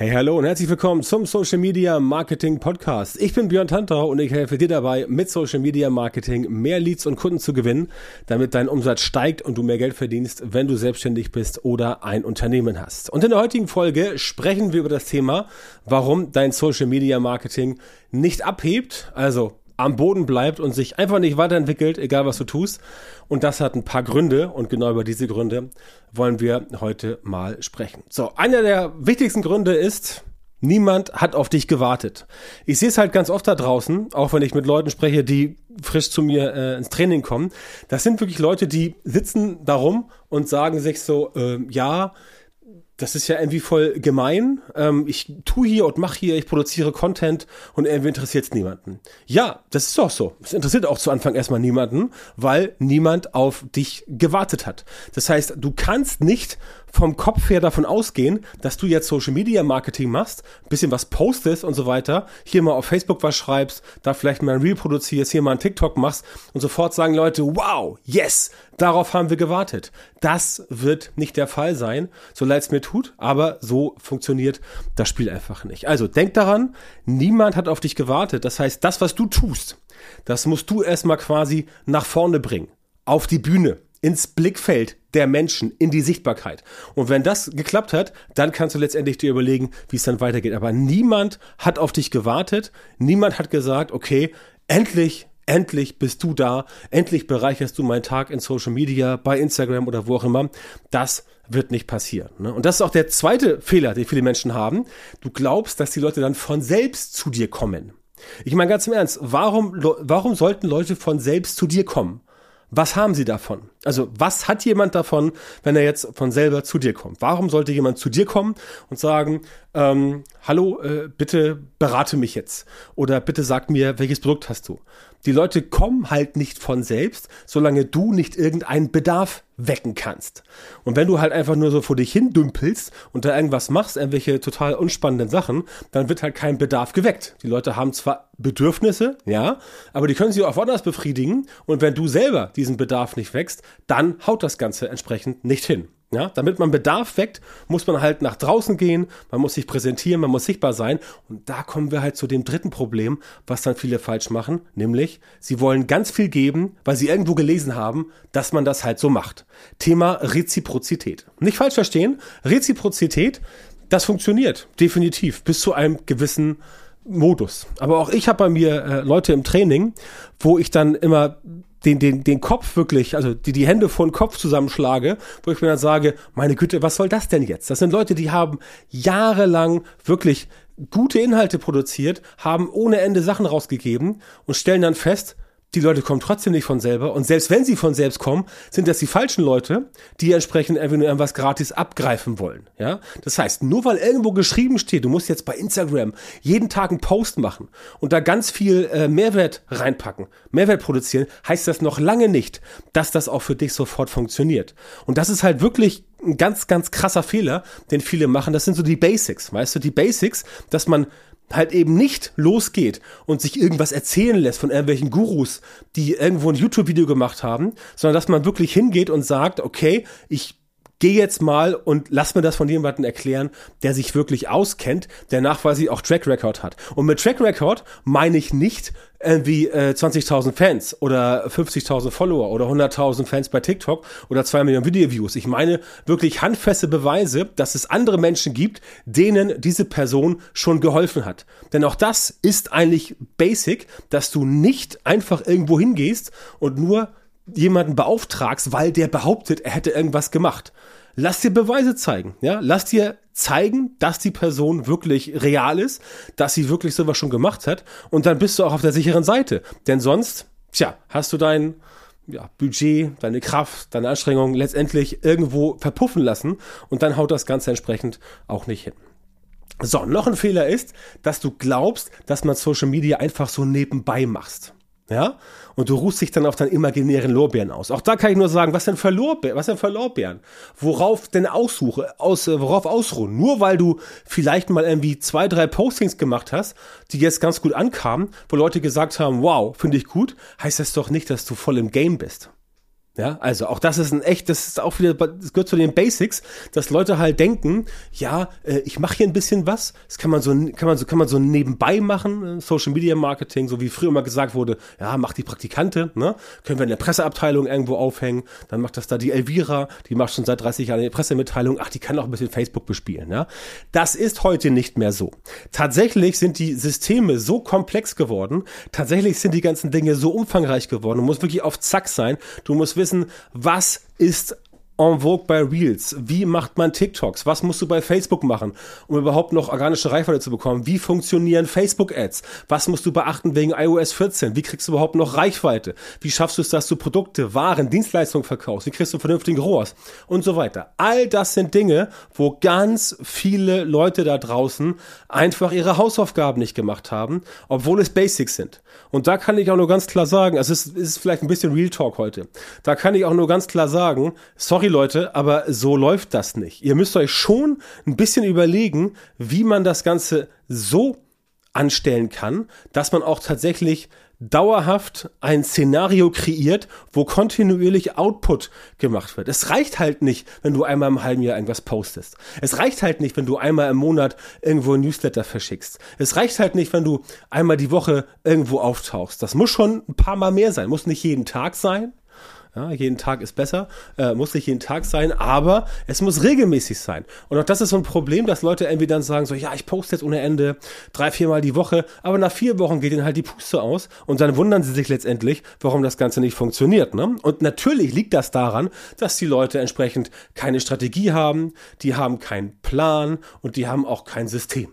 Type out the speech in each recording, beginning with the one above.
Hey, hallo und herzlich willkommen zum Social Media Marketing Podcast. Ich bin Björn Tantau und ich helfe dir dabei, mit Social Media Marketing mehr Leads und Kunden zu gewinnen, damit dein Umsatz steigt und du mehr Geld verdienst, wenn du selbstständig bist oder ein Unternehmen hast. Und in der heutigen Folge sprechen wir über das Thema, warum dein Social Media Marketing nicht abhebt, also am Boden bleibt und sich einfach nicht weiterentwickelt, egal was du tust. Und das hat ein paar Gründe und genau über diese Gründe wollen wir heute mal sprechen. So, einer der wichtigsten Gründe ist, niemand hat auf dich gewartet. Ich sehe es halt ganz oft da draußen, auch wenn ich mit Leuten spreche, die frisch zu mir äh, ins Training kommen. Das sind wirklich Leute, die sitzen darum und sagen sich so, äh, ja, das ist ja irgendwie voll gemein. Ähm, ich tu hier und mach hier, ich produziere Content und irgendwie interessiert es niemanden. Ja, das ist doch so. Es interessiert auch zu Anfang erstmal niemanden, weil niemand auf dich gewartet hat. Das heißt, du kannst nicht vom Kopf her davon ausgehen, dass du jetzt Social Media Marketing machst, bisschen was postest und so weiter, hier mal auf Facebook was schreibst, da vielleicht mal ein Reel produzierst, hier mal ein TikTok machst und sofort sagen Leute, wow, yes, darauf haben wir gewartet. Das wird nicht der Fall sein, so leid es mir tut, aber so funktioniert das Spiel einfach nicht. Also denk daran, niemand hat auf dich gewartet. Das heißt, das, was du tust, das musst du erstmal quasi nach vorne bringen, auf die Bühne ins Blickfeld der Menschen, in die Sichtbarkeit. Und wenn das geklappt hat, dann kannst du letztendlich dir überlegen, wie es dann weitergeht. Aber niemand hat auf dich gewartet. Niemand hat gesagt, okay, endlich endlich bist du da, endlich bereicherst du meinen Tag in Social Media, bei Instagram oder wo auch immer. Das wird nicht passieren. Ne? Und das ist auch der zweite Fehler, den viele Menschen haben. Du glaubst, dass die Leute dann von selbst zu dir kommen. Ich meine ganz im Ernst, warum, warum sollten Leute von selbst zu dir kommen? Was haben sie davon? Also, was hat jemand davon, wenn er jetzt von selber zu dir kommt? Warum sollte jemand zu dir kommen und sagen, ähm, hallo, äh, bitte berate mich jetzt oder bitte sag mir, welches Produkt hast du? Die Leute kommen halt nicht von selbst, solange du nicht irgendeinen Bedarf wecken kannst. Und wenn du halt einfach nur so vor dich hin dümpelst und da irgendwas machst, irgendwelche total unspannenden Sachen, dann wird halt kein Bedarf geweckt. Die Leute haben zwar Bedürfnisse, ja, aber die können sie auch woanders befriedigen. Und wenn du selber diesen Bedarf nicht wächst, dann haut das Ganze entsprechend nicht hin. Ja, damit man Bedarf weckt, muss man halt nach draußen gehen, man muss sich präsentieren, man muss sichtbar sein. Und da kommen wir halt zu dem dritten Problem, was dann viele falsch machen, nämlich sie wollen ganz viel geben, weil sie irgendwo gelesen haben, dass man das halt so macht. Thema Reziprozität. Nicht falsch verstehen, Reziprozität, das funktioniert definitiv bis zu einem gewissen Modus. Aber auch ich habe bei mir äh, Leute im Training, wo ich dann immer den, den, den Kopf wirklich, also die, die Hände vor den Kopf zusammenschlage, wo ich mir dann sage, meine Güte, was soll das denn jetzt? Das sind Leute, die haben jahrelang wirklich gute Inhalte produziert, haben ohne Ende Sachen rausgegeben und stellen dann fest, die Leute kommen trotzdem nicht von selber. Und selbst wenn sie von selbst kommen, sind das die falschen Leute, die entsprechend einfach nur irgendwas gratis abgreifen wollen. Ja, das heißt, nur weil irgendwo geschrieben steht, du musst jetzt bei Instagram jeden Tag einen Post machen und da ganz viel äh, Mehrwert reinpacken, Mehrwert produzieren, heißt das noch lange nicht, dass das auch für dich sofort funktioniert. Und das ist halt wirklich ein ganz, ganz krasser Fehler, den viele machen. Das sind so die Basics, weißt du, die Basics, dass man halt eben nicht losgeht und sich irgendwas erzählen lässt von irgendwelchen Gurus, die irgendwo ein YouTube-Video gemacht haben, sondern dass man wirklich hingeht und sagt, okay, ich gehe jetzt mal und lass mir das von jemandem erklären, der sich wirklich auskennt, der nachweislich auch Track Record hat. Und mit Track Record meine ich nicht irgendwie äh, 20.000 Fans oder 50.000 Follower oder 100.000 Fans bei TikTok oder 2 Millionen Video-Views. Ich meine wirklich handfeste Beweise, dass es andere Menschen gibt, denen diese Person schon geholfen hat. Denn auch das ist eigentlich basic, dass du nicht einfach irgendwo hingehst und nur jemanden beauftragst, weil der behauptet, er hätte irgendwas gemacht. Lass dir Beweise zeigen, ja? Lass dir zeigen, dass die Person wirklich real ist, dass sie wirklich sowas schon gemacht hat und dann bist du auch auf der sicheren Seite. Denn sonst, tja, hast du dein ja, Budget, deine Kraft, deine Anstrengung letztendlich irgendwo verpuffen lassen und dann haut das Ganze entsprechend auch nicht hin. So, noch ein Fehler ist, dass du glaubst, dass man Social Media einfach so nebenbei machst. Ja? Und du ruhst dich dann auf deinen imaginären Lorbeeren aus. Auch da kann ich nur sagen, was denn für Lorbeeren? Was denn für Lorbeeren? Worauf denn Aussuche, aus, äh, worauf ausruhen? Nur weil du vielleicht mal irgendwie zwei, drei Postings gemacht hast, die jetzt ganz gut ankamen, wo Leute gesagt haben, wow, finde ich gut, heißt das doch nicht, dass du voll im Game bist. Ja, also auch das ist ein echt, das ist auch wieder, das gehört zu den Basics, dass Leute halt denken, ja, äh, ich mache hier ein bisschen was, das kann man so, kann man so, kann man so nebenbei machen, äh, Social Media Marketing, so wie früher immer gesagt wurde, ja, mach die Praktikante, ne, können wir in der Presseabteilung irgendwo aufhängen, dann macht das da die Elvira, die macht schon seit 30 Jahren eine Pressemitteilung, ach, die kann auch ein bisschen Facebook bespielen, ja. Das ist heute nicht mehr so. Tatsächlich sind die Systeme so komplex geworden, tatsächlich sind die ganzen Dinge so umfangreich geworden, du musst wirklich auf Zack sein, du musst wissen, wissen, was ist en vogue bei Reels? Wie macht man TikToks? Was musst du bei Facebook machen, um überhaupt noch organische Reichweite zu bekommen? Wie funktionieren Facebook-Ads? Was musst du beachten wegen iOS 14? Wie kriegst du überhaupt noch Reichweite? Wie schaffst du es, dass du Produkte, Waren, Dienstleistungen verkaufst? Wie kriegst du vernünftigen ROAS? Und so weiter. All das sind Dinge, wo ganz viele Leute da draußen einfach ihre Hausaufgaben nicht gemacht haben, obwohl es Basics sind. Und da kann ich auch nur ganz klar sagen, es ist, ist vielleicht ein bisschen Real Talk heute. Da kann ich auch nur ganz klar sagen, sorry Leute, aber so läuft das nicht. Ihr müsst euch schon ein bisschen überlegen, wie man das Ganze so anstellen kann, dass man auch tatsächlich dauerhaft ein Szenario kreiert, wo kontinuierlich Output gemacht wird. Es reicht halt nicht, wenn du einmal im halben Jahr irgendwas postest. Es reicht halt nicht, wenn du einmal im Monat irgendwo ein Newsletter verschickst. Es reicht halt nicht, wenn du einmal die Woche irgendwo auftauchst. Das muss schon ein paar Mal mehr sein. Muss nicht jeden Tag sein. Ja, jeden Tag ist besser, äh, muss nicht jeden Tag sein, aber es muss regelmäßig sein. Und auch das ist so ein Problem, dass Leute irgendwie dann sagen, so, ja, ich poste jetzt ohne Ende drei, viermal die Woche, aber nach vier Wochen geht ihnen halt die Puste aus und dann wundern sie sich letztendlich, warum das Ganze nicht funktioniert. Ne? Und natürlich liegt das daran, dass die Leute entsprechend keine Strategie haben, die haben keinen Plan und die haben auch kein System.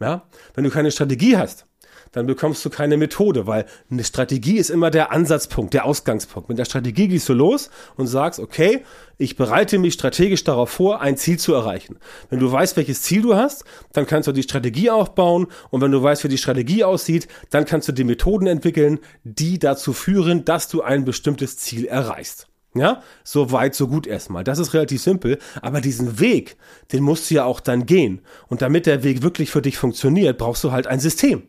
Ja? Wenn du keine Strategie hast, dann bekommst du keine Methode, weil eine Strategie ist immer der Ansatzpunkt, der Ausgangspunkt. Mit der Strategie gehst du los und sagst, okay, ich bereite mich strategisch darauf vor, ein Ziel zu erreichen. Wenn du weißt, welches Ziel du hast, dann kannst du die Strategie aufbauen und wenn du weißt, wie die Strategie aussieht, dann kannst du die Methoden entwickeln, die dazu führen, dass du ein bestimmtes Ziel erreichst. Ja, so weit, so gut erstmal. Das ist relativ simpel. Aber diesen Weg, den musst du ja auch dann gehen. Und damit der Weg wirklich für dich funktioniert, brauchst du halt ein System.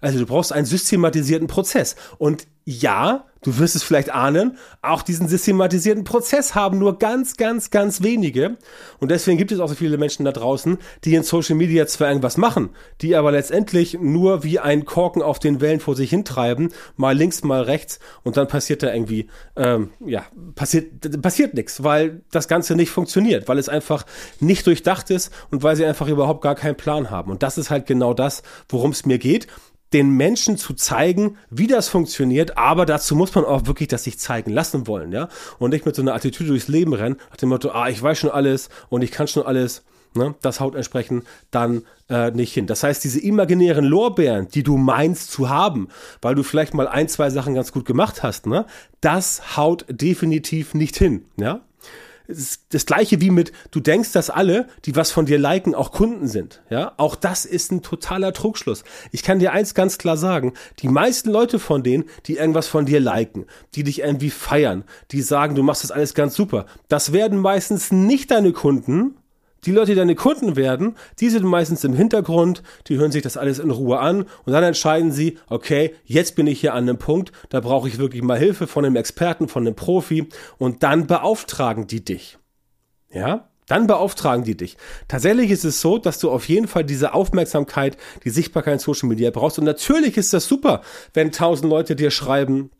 Also du brauchst einen systematisierten Prozess. Und ja, du wirst es vielleicht ahnen, auch diesen systematisierten Prozess haben nur ganz, ganz, ganz wenige. Und deswegen gibt es auch so viele Menschen da draußen, die in Social Media zwar irgendwas machen, die aber letztendlich nur wie ein Korken auf den Wellen vor sich hintreiben, mal links, mal rechts und dann passiert da irgendwie, ähm, ja, passiert, passiert nichts, weil das Ganze nicht funktioniert, weil es einfach nicht durchdacht ist und weil sie einfach überhaupt gar keinen Plan haben. Und das ist halt genau das, worum es mir geht den Menschen zu zeigen, wie das funktioniert, aber dazu muss man auch wirklich das sich zeigen lassen wollen, ja. Und nicht mit so einer Attitüde durchs Leben rennen, nach dem Motto, ah, ich weiß schon alles und ich kann schon alles, ne? Das haut entsprechend dann äh, nicht hin. Das heißt, diese imaginären Lorbeeren, die du meinst zu haben, weil du vielleicht mal ein, zwei Sachen ganz gut gemacht hast, ne? Das haut definitiv nicht hin, ja das gleiche wie mit, du denkst, dass alle, die was von dir liken, auch Kunden sind. Ja, auch das ist ein totaler Trugschluss. Ich kann dir eins ganz klar sagen, die meisten Leute von denen, die irgendwas von dir liken, die dich irgendwie feiern, die sagen, du machst das alles ganz super, das werden meistens nicht deine Kunden, die Leute, die deine Kunden werden, die sind meistens im Hintergrund, die hören sich das alles in Ruhe an und dann entscheiden sie, okay, jetzt bin ich hier an einem Punkt, da brauche ich wirklich mal Hilfe von einem Experten, von einem Profi und dann beauftragen die dich. Ja? Dann beauftragen die dich. Tatsächlich ist es so, dass du auf jeden Fall diese Aufmerksamkeit, die Sichtbarkeit in Social Media brauchst. Und natürlich ist das super, wenn tausend Leute dir schreiben,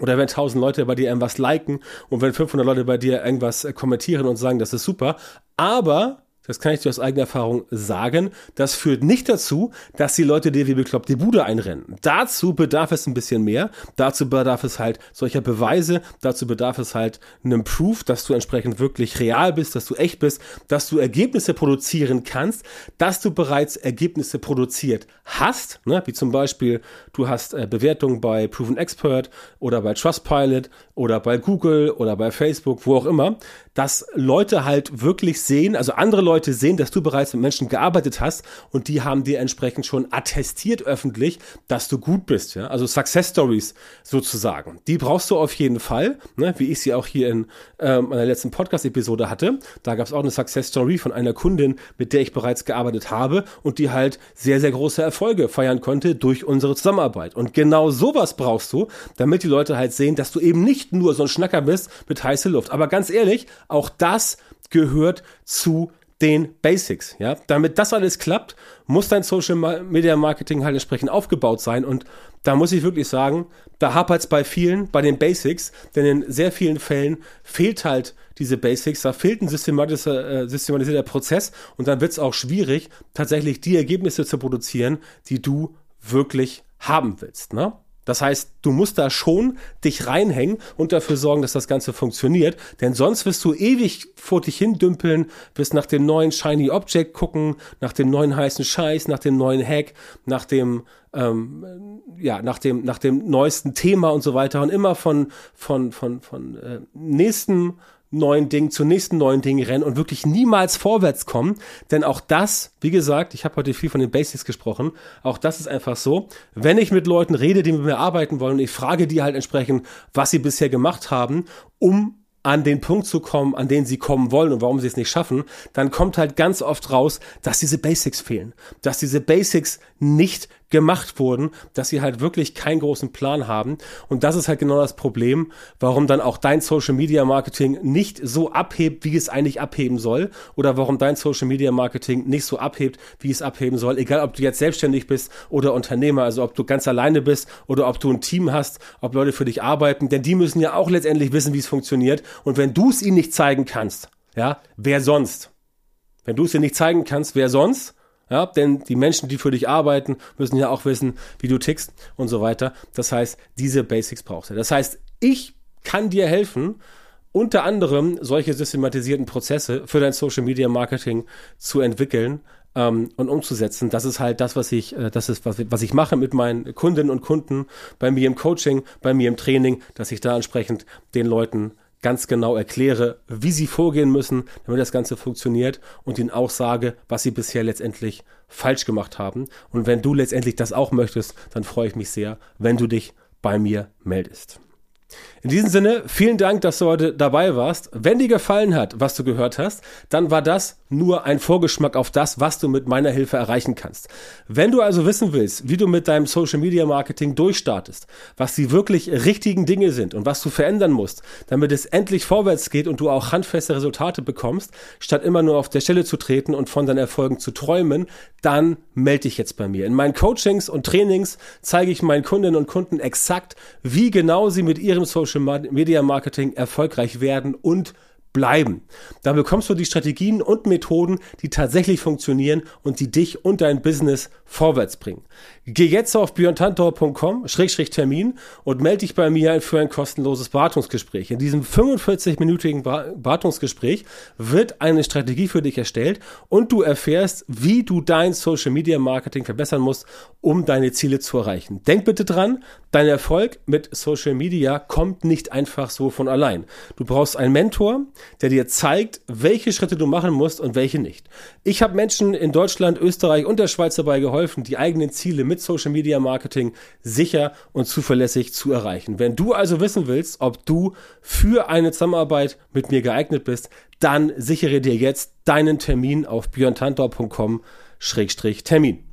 oder wenn tausend Leute bei dir irgendwas liken und wenn 500 Leute bei dir irgendwas kommentieren und sagen, das ist super. Aber das kann ich dir aus eigener Erfahrung sagen, das führt nicht dazu, dass die Leute dir wie bekloppt die Bude einrennen. Dazu bedarf es ein bisschen mehr. Dazu bedarf es halt solcher Beweise. Dazu bedarf es halt einem Proof, dass du entsprechend wirklich real bist, dass du echt bist, dass du Ergebnisse produzieren kannst, dass du bereits Ergebnisse produziert hast, ne? wie zum Beispiel du hast äh, Bewertungen bei Proven Expert oder bei Trustpilot oder bei Google oder bei Facebook, wo auch immer, dass Leute halt wirklich sehen, also andere Leute Leute sehen, dass du bereits mit Menschen gearbeitet hast und die haben dir entsprechend schon attestiert öffentlich, dass du gut bist. Ja? Also Success Stories sozusagen. Die brauchst du auf jeden Fall, ne? wie ich sie auch hier in ähm, meiner letzten Podcast-Episode hatte. Da gab es auch eine Success Story von einer Kundin, mit der ich bereits gearbeitet habe und die halt sehr, sehr große Erfolge feiern konnte durch unsere Zusammenarbeit. Und genau sowas brauchst du, damit die Leute halt sehen, dass du eben nicht nur so ein Schnacker bist mit heißer Luft. Aber ganz ehrlich, auch das gehört zu den Basics, ja. Damit das alles klappt, muss dein Social Media Marketing halt entsprechend aufgebaut sein und da muss ich wirklich sagen, da hapert es bei vielen, bei den Basics, denn in sehr vielen Fällen fehlt halt diese Basics, da fehlt ein systematischer, äh, systematisierter Prozess und dann wird es auch schwierig, tatsächlich die Ergebnisse zu produzieren, die du wirklich haben willst, ne? Das heißt, du musst da schon dich reinhängen und dafür sorgen, dass das Ganze funktioniert. Denn sonst wirst du ewig vor dich hin dümpeln, wirst nach dem neuen Shiny Object gucken, nach dem neuen heißen Scheiß, nach dem neuen Hack, nach dem, ähm, ja, nach dem, nach dem neuesten Thema und so weiter und immer von, von, von, von äh, nächsten neuen Ding zu nächsten neuen Ding rennen und wirklich niemals vorwärts kommen. Denn auch das, wie gesagt, ich habe heute viel von den Basics gesprochen, auch das ist einfach so, wenn ich mit Leuten rede, die mit mir arbeiten wollen ich frage die halt entsprechend, was sie bisher gemacht haben, um an den Punkt zu kommen, an den sie kommen wollen und warum sie es nicht schaffen, dann kommt halt ganz oft raus, dass diese Basics fehlen, dass diese Basics nicht gemacht wurden, dass sie halt wirklich keinen großen Plan haben. Und das ist halt genau das Problem, warum dann auch dein Social Media Marketing nicht so abhebt, wie es eigentlich abheben soll, oder warum dein Social Media Marketing nicht so abhebt, wie es abheben soll, egal ob du jetzt selbstständig bist oder Unternehmer, also ob du ganz alleine bist oder ob du ein Team hast, ob Leute für dich arbeiten, denn die müssen ja auch letztendlich wissen, wie es funktioniert. Und wenn du es ihnen nicht zeigen kannst, ja, wer sonst? Wenn du es dir nicht zeigen kannst, wer sonst? Ja, denn die Menschen, die für dich arbeiten, müssen ja auch wissen, wie du tickst und so weiter. Das heißt, diese Basics brauchst du. Das heißt, ich kann dir helfen, unter anderem solche systematisierten Prozesse für dein Social Media Marketing zu entwickeln ähm, und umzusetzen. Das ist halt das, was ich, äh, das ist, was, was ich mache mit meinen Kundinnen und Kunden bei mir im Coaching, bei mir im Training, dass ich da entsprechend den Leuten ganz genau erkläre, wie sie vorgehen müssen, damit das Ganze funktioniert und ihnen auch sage, was sie bisher letztendlich falsch gemacht haben. Und wenn du letztendlich das auch möchtest, dann freue ich mich sehr, wenn du dich bei mir meldest. In diesem Sinne, vielen Dank, dass du heute dabei warst. Wenn dir gefallen hat, was du gehört hast, dann war das nur ein Vorgeschmack auf das, was du mit meiner Hilfe erreichen kannst. Wenn du also wissen willst, wie du mit deinem Social Media Marketing durchstartest, was die wirklich richtigen Dinge sind und was du verändern musst, damit es endlich vorwärts geht und du auch handfeste Resultate bekommst, statt immer nur auf der Stelle zu treten und von deinen Erfolgen zu träumen, dann melde dich jetzt bei mir. In meinen Coachings und Trainings zeige ich meinen Kundinnen und Kunden exakt, wie genau sie mit ihrem Social Media Marketing erfolgreich werden und bleiben. Da bekommst du die Strategien und Methoden, die tatsächlich funktionieren und die dich und dein Business vorwärts bringen. Geh jetzt auf björntantor.com-termin und melde dich bei mir für ein kostenloses Beratungsgespräch. In diesem 45-minütigen Beratungsgespräch wird eine Strategie für dich erstellt und du erfährst, wie du dein Social Media Marketing verbessern musst, um deine Ziele zu erreichen. Denk bitte dran, dein Erfolg mit Social Media kommt nicht einfach so von allein. Du brauchst einen Mentor, der dir zeigt, welche Schritte du machen musst und welche nicht. Ich habe Menschen in Deutschland, Österreich und der Schweiz dabei geholfen, die eigenen Ziele mit Social Media Marketing sicher und zuverlässig zu erreichen. Wenn du also wissen willst, ob du für eine Zusammenarbeit mit mir geeignet bist, dann sichere dir jetzt deinen Termin auf björntantor.com-termin.